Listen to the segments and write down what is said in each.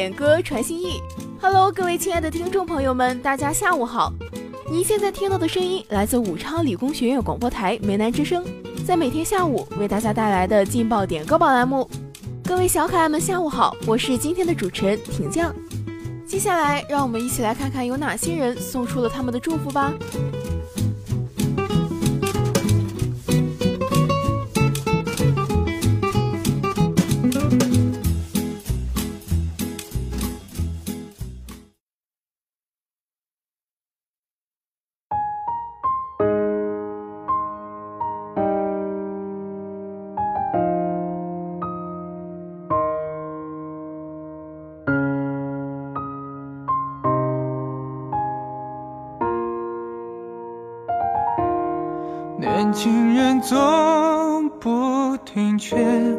点歌传心意，Hello，各位亲爱的听众朋友们，大家下午好。您现在听到的声音来自武昌理工学院广播台梅南之声，在每天下午为大家带来的劲爆点歌榜栏目。各位小可爱们，下午好，我是今天的主持人挺酱。接下来，让我们一起来看看有哪些人送出了他们的祝福吧。年轻人总不听劝，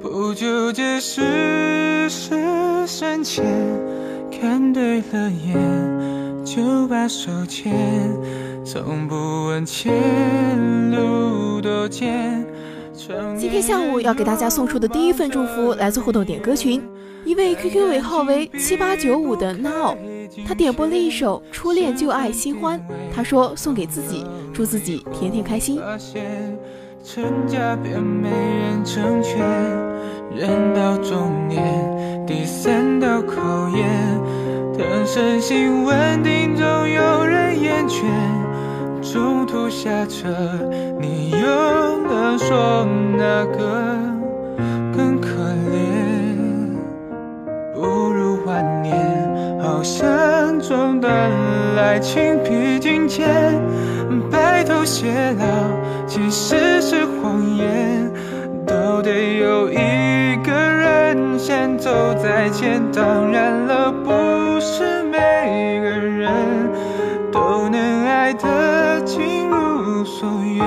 不纠结世事深浅，看对了眼就把手牵，从不问前路多艰。今天下午要给大家送出的第一份祝福来自互动点歌群，一位 QQ 尾号为七八九五的 Now，他点播了一首《初恋就爱新欢》，他说送给自己，祝自己天天开心。成家便没人成全，人到中年第三道考验，等身心稳定，总有人厌倦。中途下车，你又能说哪个更可怜？不如晚年，好像中断了爱情披荆斩，白头偕老其实是谎言，都得有一个人先走在前。当然了，不是每个人都能爱得尽如所愿。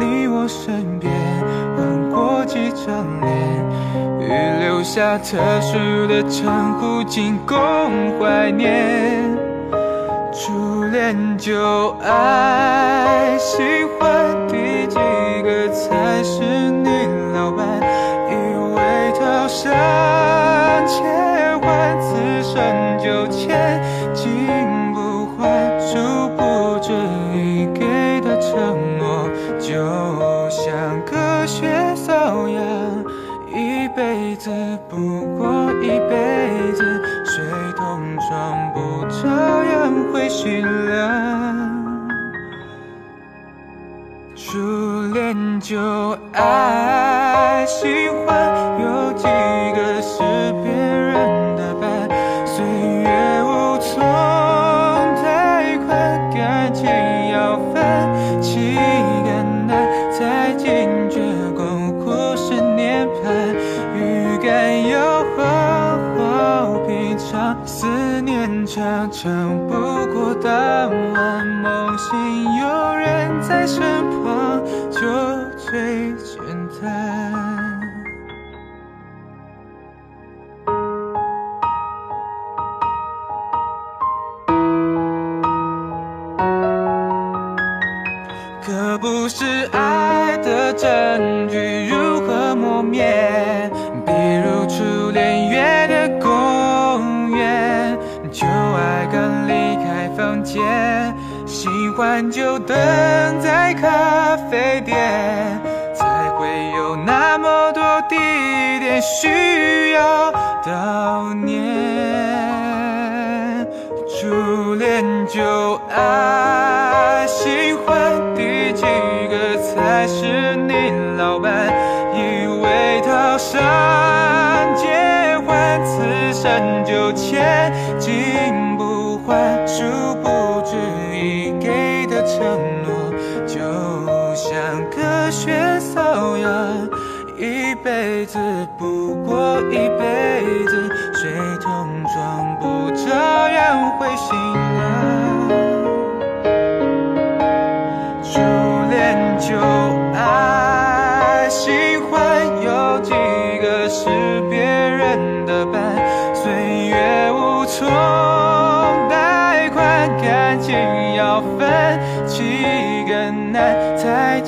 你我身边换过几张脸，留下特殊的称呼，仅供怀念。初恋旧爱喜欢，第几个才是你老伴？以为套上千换，此样会蓄量。初恋旧爱新欢，有几个是别人的伴？岁月无从太快，感情要分，情感难，才惊觉共苦是涅槃。预感有好好品尝，思念常常当晚，梦醒有人在身旁，就最简单。欢就等在咖啡店，才会有那么多地点需要悼念。初恋旧不过一辈子，谁同床不照样会醒了。初恋旧爱，喜欢有几个是别人的伴，岁月无从贷款，感情要分期更难，才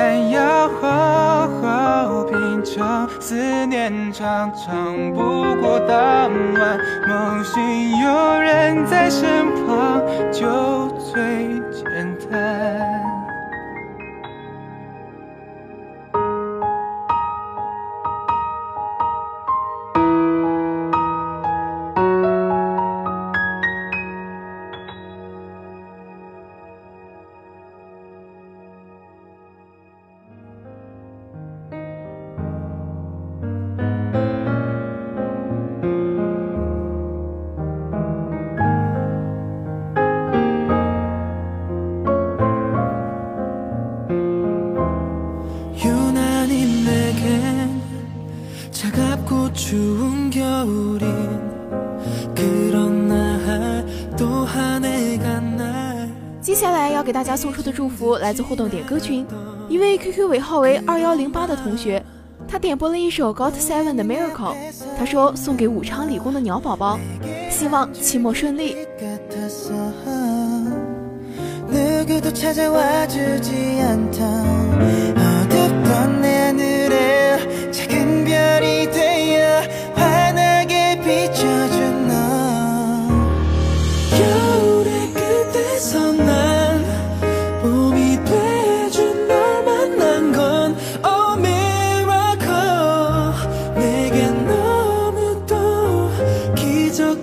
还要好好品尝，思念常常不过当晚，梦醒有人在身旁，就最给大家送出的祝福来自互动点歌群，一位 QQ 尾号为二幺零八的同学，他点播了一首 GOT Seven 的 Miracle，他说送给武昌理工的鸟宝宝，希望期末顺利。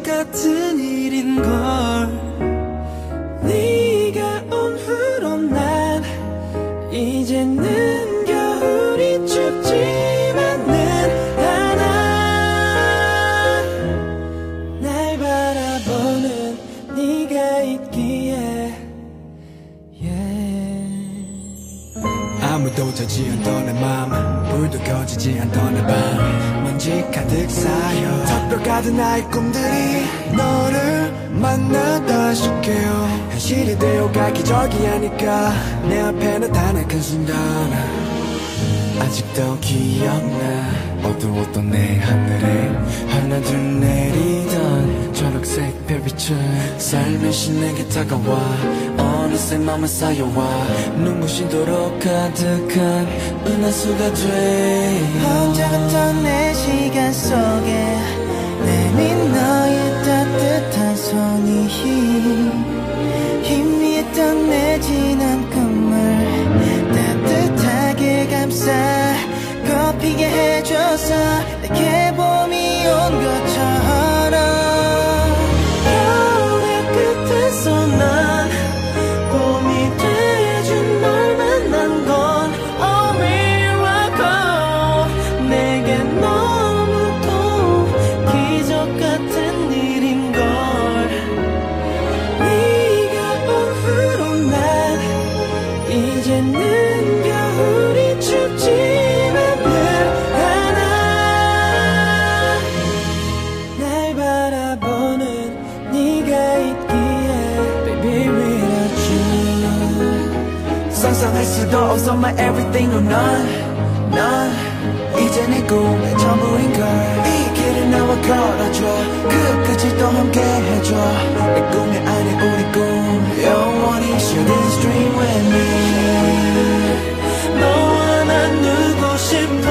같은 일인 걸. 네가 온 후로 난 이제는 겨울이 춥지만은 않아 날 바라보는 네가 있기에. 아무도 자지 않던 내맘 불도 꺼지지 않던 내밤 먼지 가득 쌓여. 덮여가던 나의 꿈들이 너를 만나다시게요. 현실이 되어가 기적이 아닐까. 내 앞에 나타난 그 순간 아직도 기억나. 어두웠던 내 하늘에 하나 둘 내리던 초록색 별빛은 살며시 내게 다가와 어느새 맘에 쌓여와 눈부신 도로 가득한 은하수가 돼. 혼자 갔던 내 시간 속에 내민 너의 따뜻한 손이 힘미했던 내 지난 꿈을 따뜻하게 감싸 꽃피게 해 상상할 수도 없어 my everything or none 넌 이제 내 꿈의 전부인 걸 이 길을 나와 걸어줘 그 끝을 또 함께 해줘 내 꿈이 아닌 우리 꿈 영원히 share this dream with me 너와 난 누고 싶어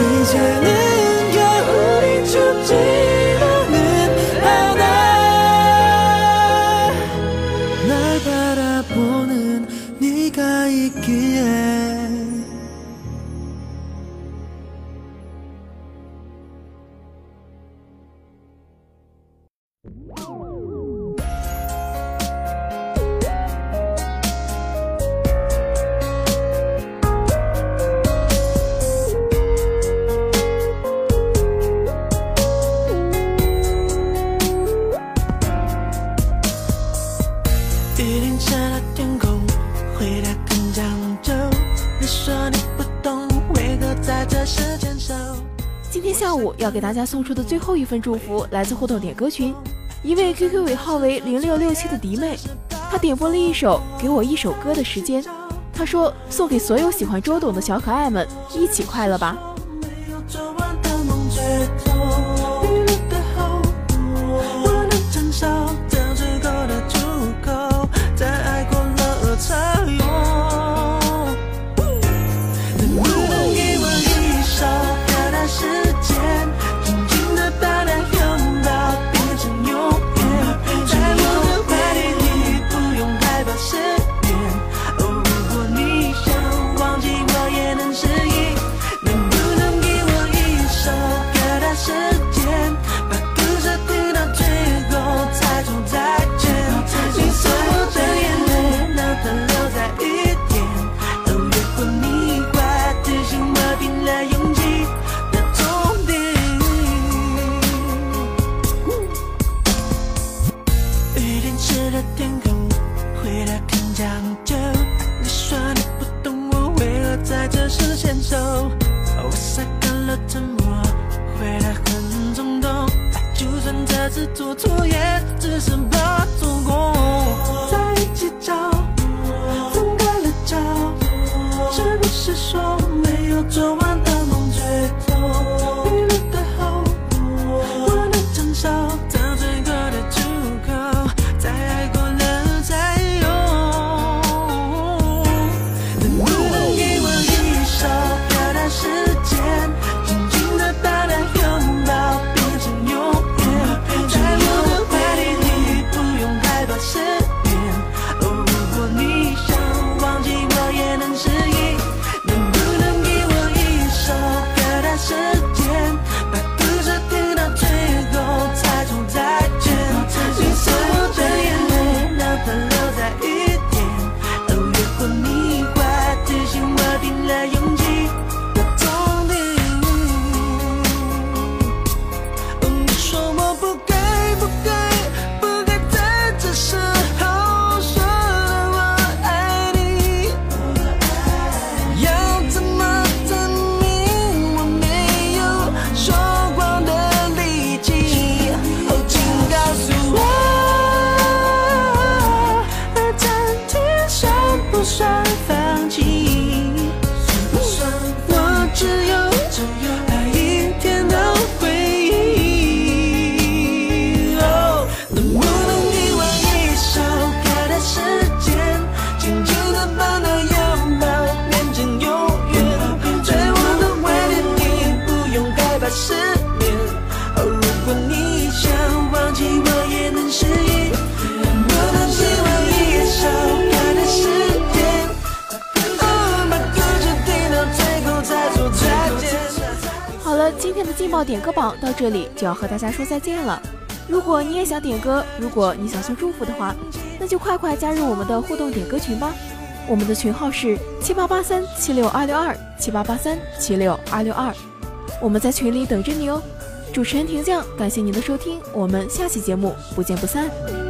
이제는 겨울이 춥지. 要给大家送出的最后一份祝福，来自互动点歌群，一位 QQ 尾号为零六六七的迪妹，她点播了一首《给我一首歌的时间》，她说送给所有喜欢周董的小可爱们，一起快乐吧。劲爆点歌榜到这里就要和大家说再见了。如果你也想点歌，如果你想送祝福的话，那就快快加入我们的互动点歌群吧。我们的群号是七八八三七六二六二七八八三七六二六二，我们在群里等着你哦。主持人婷酱，感谢您的收听，我们下期节目不见不散。